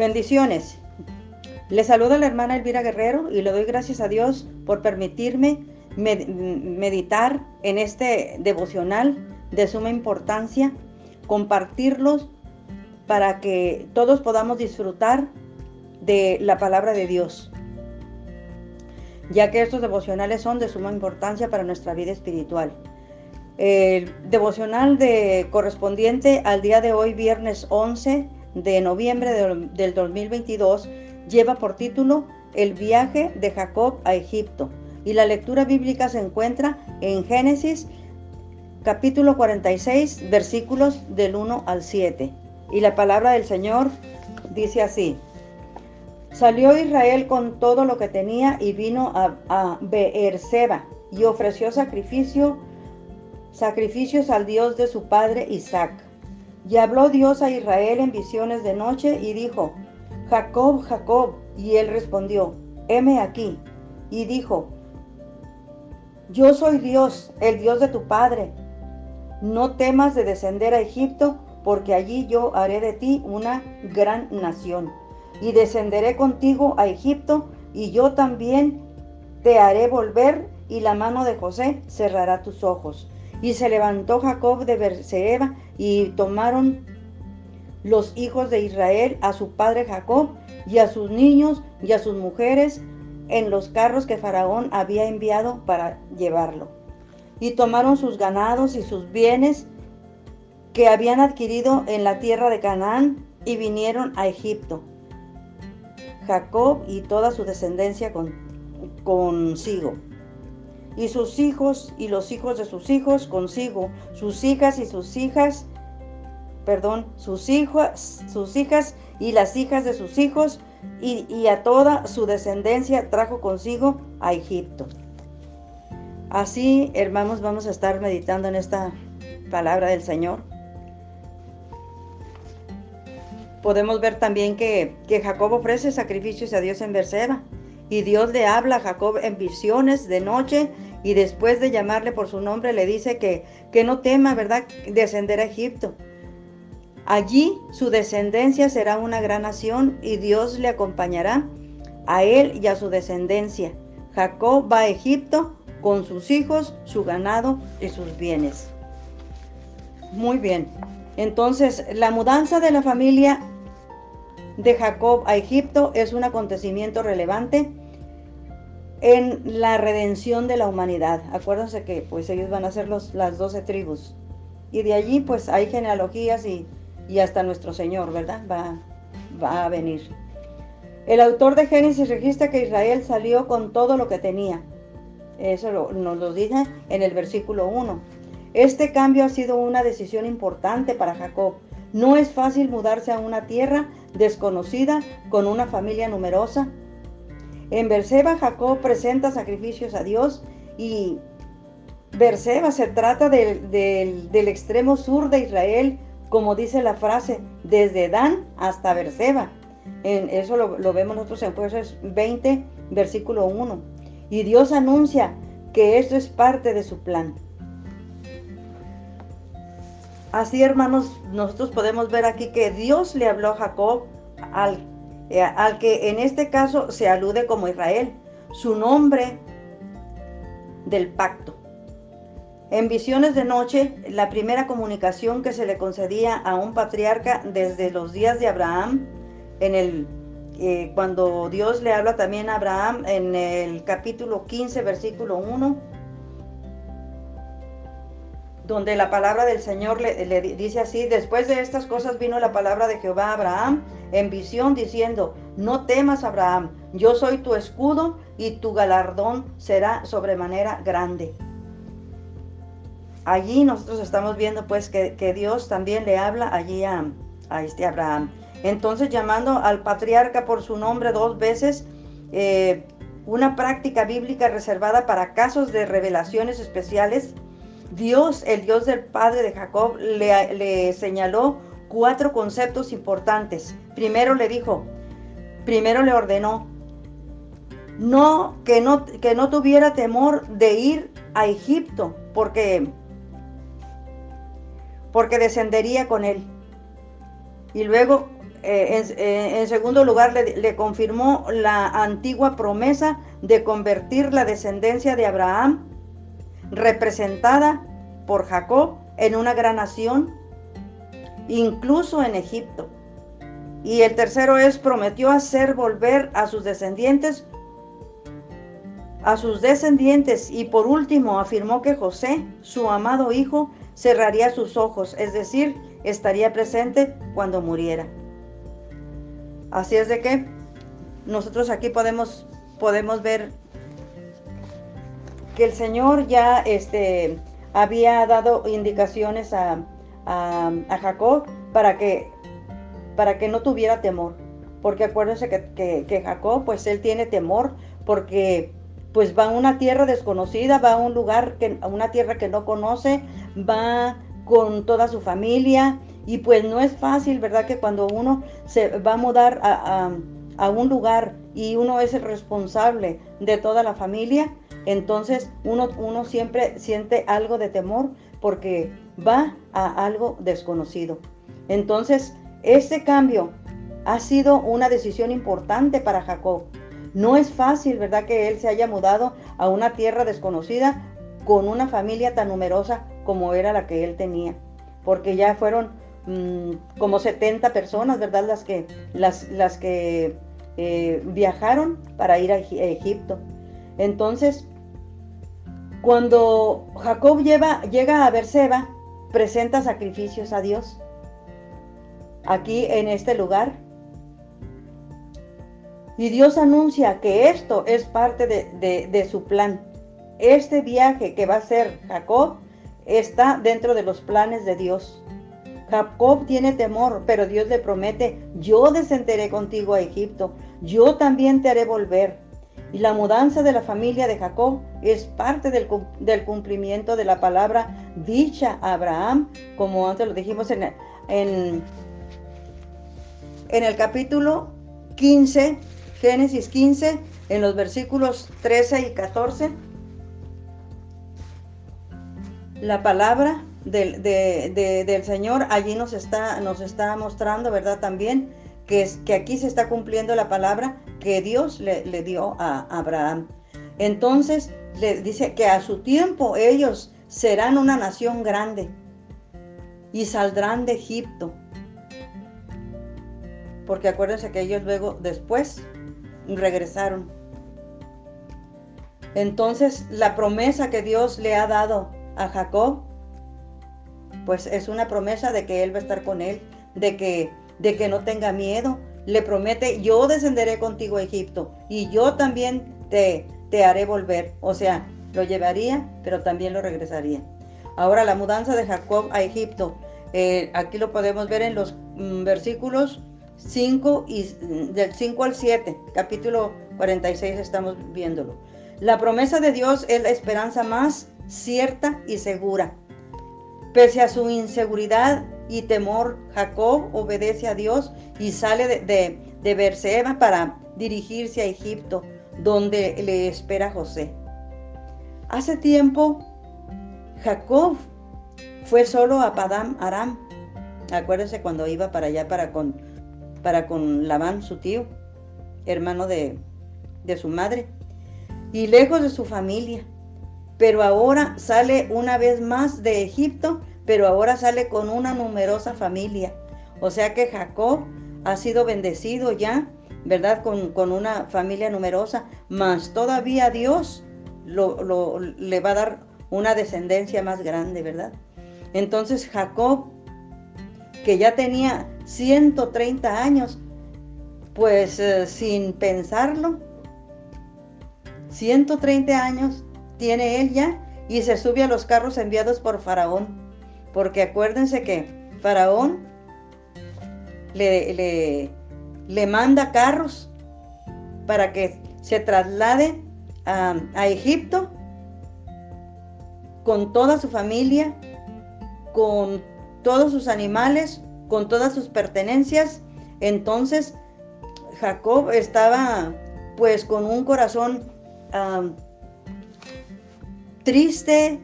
Bendiciones. Le saluda la hermana Elvira Guerrero y le doy gracias a Dios por permitirme meditar en este devocional de suma importancia, compartirlos para que todos podamos disfrutar de la palabra de Dios, ya que estos devocionales son de suma importancia para nuestra vida espiritual. El devocional de, correspondiente al día de hoy, viernes 11 de noviembre del 2022, lleva por título El viaje de Jacob a Egipto y la lectura bíblica se encuentra en Génesis capítulo 46 versículos del 1 al 7. Y la palabra del Señor dice así. Salió Israel con todo lo que tenía y vino a, a Beerseba y ofreció sacrificio, sacrificios al Dios de su padre Isaac. Y habló Dios a Israel en visiones de noche y dijo, Jacob, Jacob. Y él respondió, heme aquí. Y dijo, yo soy Dios, el Dios de tu Padre. No temas de descender a Egipto, porque allí yo haré de ti una gran nación. Y descenderé contigo a Egipto, y yo también te haré volver, y la mano de José cerrará tus ojos. Y se levantó Jacob de Berseba, y tomaron los hijos de Israel a su padre Jacob, y a sus niños, y a sus mujeres, en los carros que Faraón había enviado para llevarlo. Y tomaron sus ganados y sus bienes que habían adquirido en la tierra de Canaán y vinieron a Egipto. Jacob y toda su descendencia con, consigo. Y sus hijos y los hijos de sus hijos consigo, sus hijas y sus hijas, perdón, sus hijas, sus hijas y las hijas de sus hijos, y, a toda su descendencia trajo consigo a Egipto. Así, hermanos, vamos a estar meditando en esta palabra del Señor. Podemos ver también que, que Jacob ofrece sacrificios a Dios en Berseba. Y Dios le habla a Jacob en visiones de noche y después de llamarle por su nombre le dice que, que no tema, ¿verdad?, descender a Egipto. Allí su descendencia será una gran nación y Dios le acompañará a él y a su descendencia. Jacob va a Egipto con sus hijos, su ganado y sus bienes. Muy bien. Entonces, la mudanza de la familia de Jacob a Egipto es un acontecimiento relevante en la redención de la humanidad. Acuérdense que pues ellos van a ser los, las doce tribus. Y de allí pues hay genealogías y y hasta nuestro Señor, ¿verdad? Va, va a venir. El autor de Génesis registra que Israel salió con todo lo que tenía. Eso nos lo dice en el versículo 1. Este cambio ha sido una decisión importante para Jacob. No es fácil mudarse a una tierra desconocida con una familia numerosa. En Berseba Jacob presenta sacrificios a Dios y Berseba se trata del, del extremo sur de Israel como dice la frase, desde Dan hasta Berseba. En eso lo, vemos nosotros en Jueces 20, versículo 1. Y Dios anuncia que esto es parte de su plan. Así, hermanos, nosotros podemos ver aquí que Dios le habló a Jacob, al, eh, al que en este caso se alude como Israel, su nombre del pacto. En visiones de noche, la primera comunicación que se le concedía a un patriarca desde los días de Abraham, en el, eh, cuando Dios le habla también a Abraham en el capítulo 15, versículo 1, donde la palabra del Señor le, dice así, después de estas cosas vino la palabra de Jehová a Abraham en visión diciendo, no temas Abraham, yo soy tu escudo y tu galardón será sobremanera grande allí nosotros estamos viendo pues que, Dios también le habla allí a, este Abraham. Entonces llamando al patriarca por su nombre dos veces, eh, una práctica bíblica reservada para casos de revelaciones especiales, Dios, el Dios del padre de Jacob, le, señaló cuatro conceptos importantes. Primero le dijo, primero le ordenó, no que no que no tuviera temor de ir a Egipto, porque porque descendería con él. Y luego eh, eh, en, segundo lugar, le, confirmó la antigua promesa de convertir la descendencia de Abraham, representada por Jacob, en una gran nación, incluso en Egipto. Y el tercero es, prometió hacer volver a sus descendientes, a sus descendientes. Y por último, afirmó que José, su amado hijo, cerraría sus ojos, es decir, estaría presente cuando muriera. Así es de que nosotros aquí podemos, podemos ver que el Señor ya este, había dado indicaciones a, Jacob para que, para que no tuviera temor. Porque acuérdense que, que, Jacob, pues él tiene temor porque pues va a una tierra desconocida, va a un lugar, que, a una tierra que no conoce, va con toda su familia y pues no es fácil, ¿verdad? Que cuando uno se va a mudar a, un lugar y uno es el responsable de toda la familia, entonces uno, uno siempre siente algo de temor porque va a algo desconocido. Entonces, este cambio ha sido una decisión importante para Jacob. No es fácil, ¿verdad? Que él se haya mudado a una tierra desconocida con una familia tan numerosa como era la que él tenía. Porque ya fueron Mm, como 70 personas, ¿verdad? Las que, las, las que eh, viajaron para ir a, Egipto. Entonces, cuando Jacob llega a Berseba, presenta sacrificios a Dios. Aquí en este lugar. Y Dios anuncia que esto es parte de, de su plan. Este viaje que va a hacer Jacob está dentro de los planes de Dios. Jacob tiene temor, pero Dios le promete, yo descenderé contigo a Egipto, yo también te haré volver. Y la mudanza de la familia de Jacob es parte del, cumplimiento de la palabra dicha a Abraham, como antes lo dijimos en, en, en el capítulo 15, Génesis 15, en los versículos 13 y 14. La palabra del, del Señor allí nos está, nos está mostrando, ¿verdad? También que, es, que aquí se está cumpliendo la palabra que Dios le, dio a Abraham. Entonces le dice que a su tiempo ellos serán una nación grande y saldrán de Egipto. Porque acuérdense que ellos luego después regresaron. Entonces la promesa que Dios le ha dado a Jacob pues es una promesa de que Él va a estar con él, de que, de que no tenga miedo. Le promete, yo descenderé contigo a Egipto y yo también te, te haré volver. O sea, lo llevaría, pero también lo regresaría. Ahora la mudanza de Jacob a Egipto. Eh, aquí lo podemos ver en los mm, versículos 5 y mm, del 5 al 7, capítulo 46 estamos viéndolo. La promesa de Dios es la esperanza más cierta y segura. Pese a su inseguridad y temor, Jacob obedece a Dios y sale de, de, de Berseba para dirigirse a Egipto, donde le espera José. Hace tiempo, Jacob fue solo a Padam Aram. Acuérdense cuando iba para allá para con, para con Labán, su tío, hermano de, de su madre, y lejos de su familia pero ahora sale una vez más de Egipto, pero ahora sale con una numerosa familia. O sea que Jacob ha sido bendecido ya, ¿verdad? Con, una familia numerosa, mas todavía Dios lo, le va a dar una descendencia más grande, ¿verdad? Entonces Jacob, que ya tenía 130 años, pues eh, sin pensarlo, 130 años, tiene él ya y se sube a los carros enviados por Faraón. Porque acuérdense que Faraón le, le, manda carros para que se traslade a, a Egipto con toda su familia, con todos sus animales, con todas sus pertenencias. Entonces Jacob estaba pues con un corazón triste,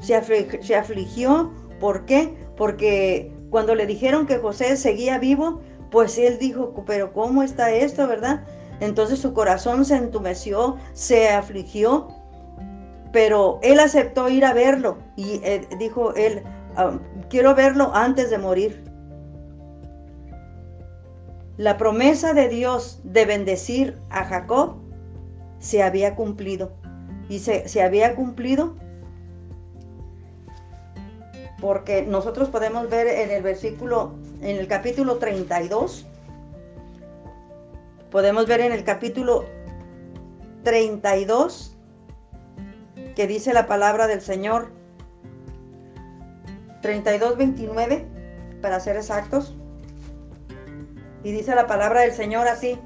se afligió. ¿Por qué? Porque cuando le dijeron que José seguía vivo, pues él dijo, pero ¿cómo está esto, verdad? Entonces su corazón se entumeció, se afligió, pero él aceptó ir a verlo y eh, dijo él, ah, quiero verlo antes de morir. La promesa de Dios de bendecir a Jacob se había cumplido. Y se, se había cumplido porque nosotros podemos ver en el versículo, en el capítulo 32, podemos ver en el capítulo 32 que dice la palabra del Señor, 32, 29, para ser exactos, y dice la palabra del Señor así.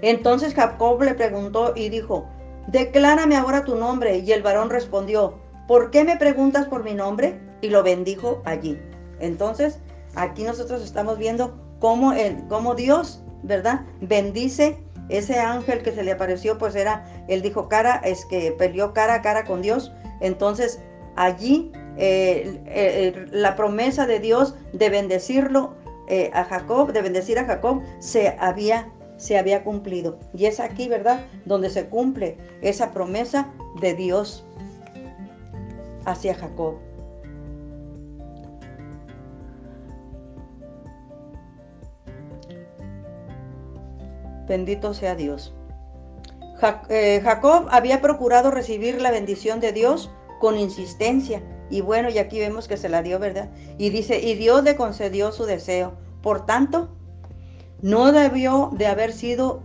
Entonces Jacob le preguntó y dijo, declárame ahora tu nombre. Y el varón respondió, ¿por qué me preguntas por mi nombre? Y lo bendijo allí. Entonces, aquí nosotros estamos viendo cómo, el, cómo Dios, ¿verdad? Bendice ese ángel que se le apareció, pues era, él dijo cara, es que peleó cara a cara con Dios. Entonces, allí eh, la promesa de Dios de bendecirlo eh, a Jacob, de bendecir a Jacob, se había, se había cumplido. Y es aquí, ¿verdad?, donde se cumple esa promesa de Dios hacia Jacob. Bendito sea Dios. Eh, Jacob había procurado recibir la bendición de Dios con insistencia. Y bueno, y aquí vemos que se la dio, ¿verdad? Y dice, y Dios le concedió su deseo. Por tanto, no debió de haber sido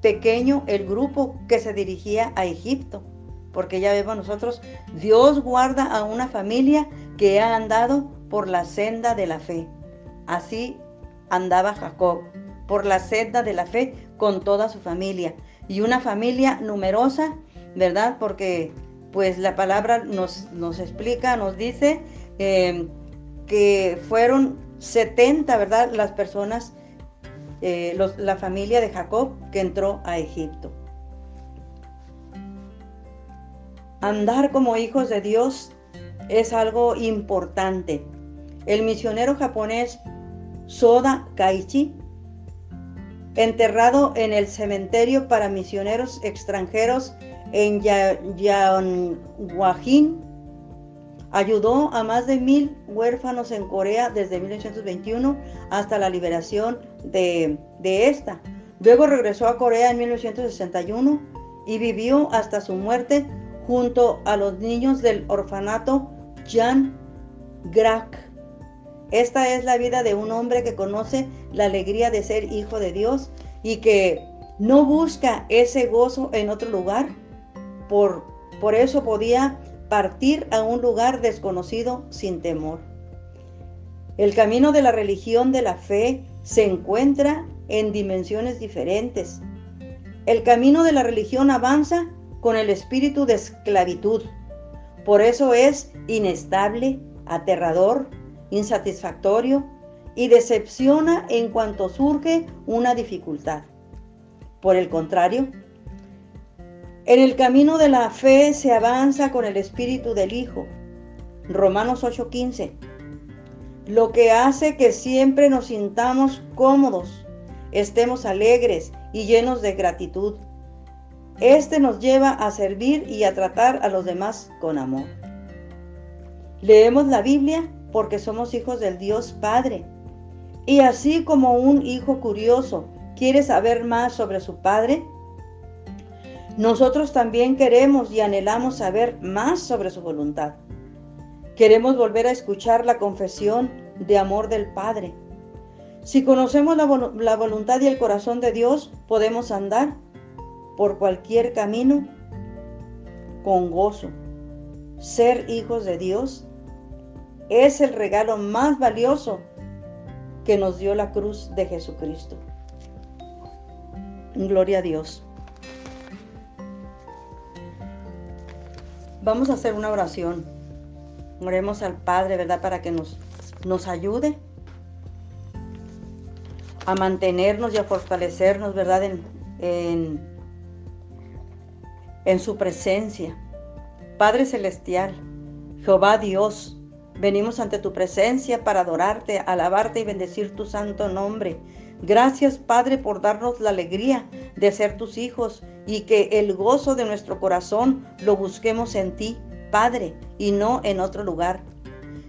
pequeño el grupo que se dirigía a Egipto porque ya vemos nosotros, Dios guarda a una familia que ha andado por la senda de la fe. Así andaba Jacob, por la senda de la fe con toda su familia. Y una familia numerosa, ¿verdad? Porque pues la palabra nos, nos explica, nos dice eh, que fueron 70, ¿verdad? Las personas, eh, la familia de Jacob que entró a Egipto. Andar como hijos de Dios es algo importante. El misionero japonés Soda Kaichi, enterrado en el cementerio para misioneros extranjeros en Yanguajin, ayudó a más de mil huérfanos en Corea desde 1921 hasta la liberación de, de esta. Luego regresó a Corea en 1961 y vivió hasta su muerte junto a los niños del orfanato Jan Grak. Esta es la vida de un hombre que conoce la alegría de ser hijo de Dios y que no busca ese gozo en otro lugar. Por, por eso podía partir a un lugar desconocido sin temor. El camino de la religión de la fe se encuentra en dimensiones diferentes. El camino de la religión avanza con el espíritu de esclavitud. Por eso es inestable, aterrador, insatisfactorio y decepciona en cuanto surge una dificultad. Por el contrario, en el camino de la fe se avanza con el espíritu del Hijo. Romanos 8:15. Lo que hace que siempre nos sintamos cómodos, estemos alegres y llenos de gratitud este nos lleva a servir y a tratar a los demás con amor. Leemos la Biblia porque somos hijos del Dios Padre. Y así como un hijo curioso quiere saber más sobre su Padre, nosotros también queremos y anhelamos saber más sobre su voluntad. Queremos volver a escuchar la confesión de amor del Padre. Si conocemos la, la voluntad y el corazón de Dios, podemos andar por cualquier camino con gozo. Ser hijos de Dios es el regalo más valioso que nos dio la cruz de Jesucristo. Gloria a Dios. Vamos a hacer una oración. Oremos al Padre, ¿verdad? Para que nos, nos ayude a mantenernos y a fortalecernos, ¿verdad? En, en en su presencia. Padre Celestial, Jehová Dios, Venimos ante tu presencia para adorarte, alabarte y bendecir tu santo nombre. Gracias Padre por darnos la alegría de ser tus hijos y que el gozo de nuestro corazón lo busquemos en ti, Padre, y no en otro lugar.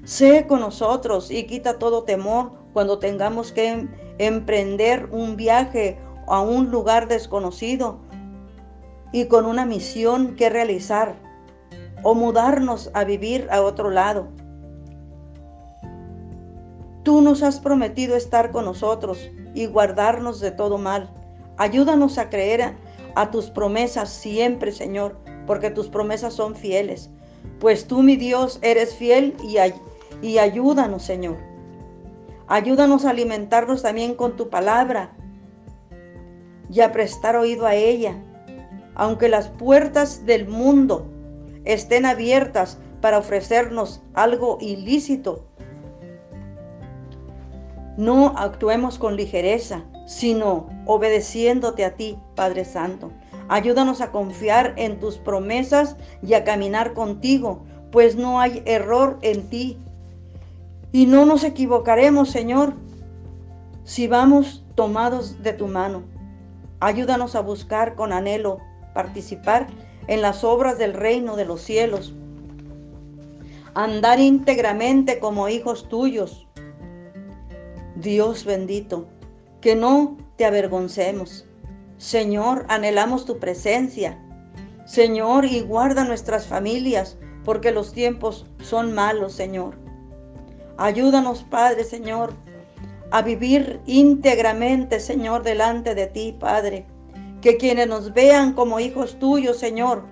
Sé con nosotros y quita todo temor cuando tengamos que em-, emprender un viaje a un lugar desconocido y con una misión que realizar o mudarnos a vivir a otro lado. Tú nos has prometido estar con nosotros y guardarnos de todo mal. Ayúdanos a creer a, tus promesas siempre, Señor, porque tus promesas son fieles. Pues tú, mi Dios, eres fiel y, y ayúdanos, Señor. Ayúdanos a alimentarnos también con tu palabra y a prestar oído a ella. Aunque las puertas del mundo estén abiertas para ofrecernos algo ilícito, no actuemos con ligereza, sino obedeciéndote a ti, Padre Santo. Ayúdanos a confiar en tus promesas y a caminar contigo, pues no hay error en ti. Y no nos equivocaremos, Señor, si vamos tomados de tu mano. Ayúdanos a buscar con anhelo participar en las obras del reino de los cielos. Andar íntegramente como hijos tuyos, Dios bendito, que no te avergoncemos. Señor, anhelamos tu presencia. Señor, y guarda nuestras familias, porque los tiempos son malos, Señor. Ayúdanos, Padre, Señor, a vivir íntegramente, Señor, delante de ti, Padre. Que quienes nos vean como hijos tuyos, Señor,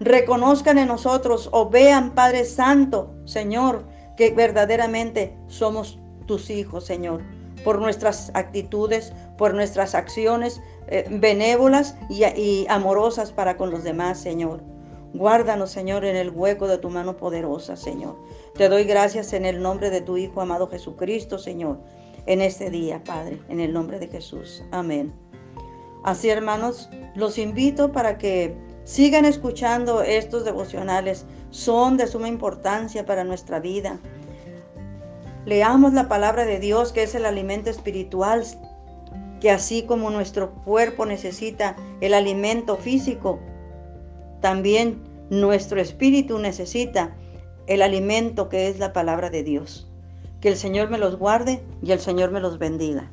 reconozcan en nosotros o vean, Padre Santo, Señor, que verdaderamente somos tus hijos, Señor, por nuestras actitudes, por nuestras acciones eh, benévolas y, y amorosas para con los demás, Señor. Guárdanos, Señor, en el hueco de tu mano poderosa, Señor. Te doy gracias en el nombre de tu Hijo amado Jesucristo, Señor, en este día, Padre, en el nombre de Jesús. Amén. Así, hermanos, los invito para que sigan escuchando estos devocionales. Son de suma importancia para nuestra vida. Leamos la palabra de Dios, que es el alimento espiritual, que así como nuestro cuerpo necesita el alimento físico, también nuestro espíritu necesita el alimento que es la palabra de Dios. Que el Señor me los guarde y el Señor me los bendiga.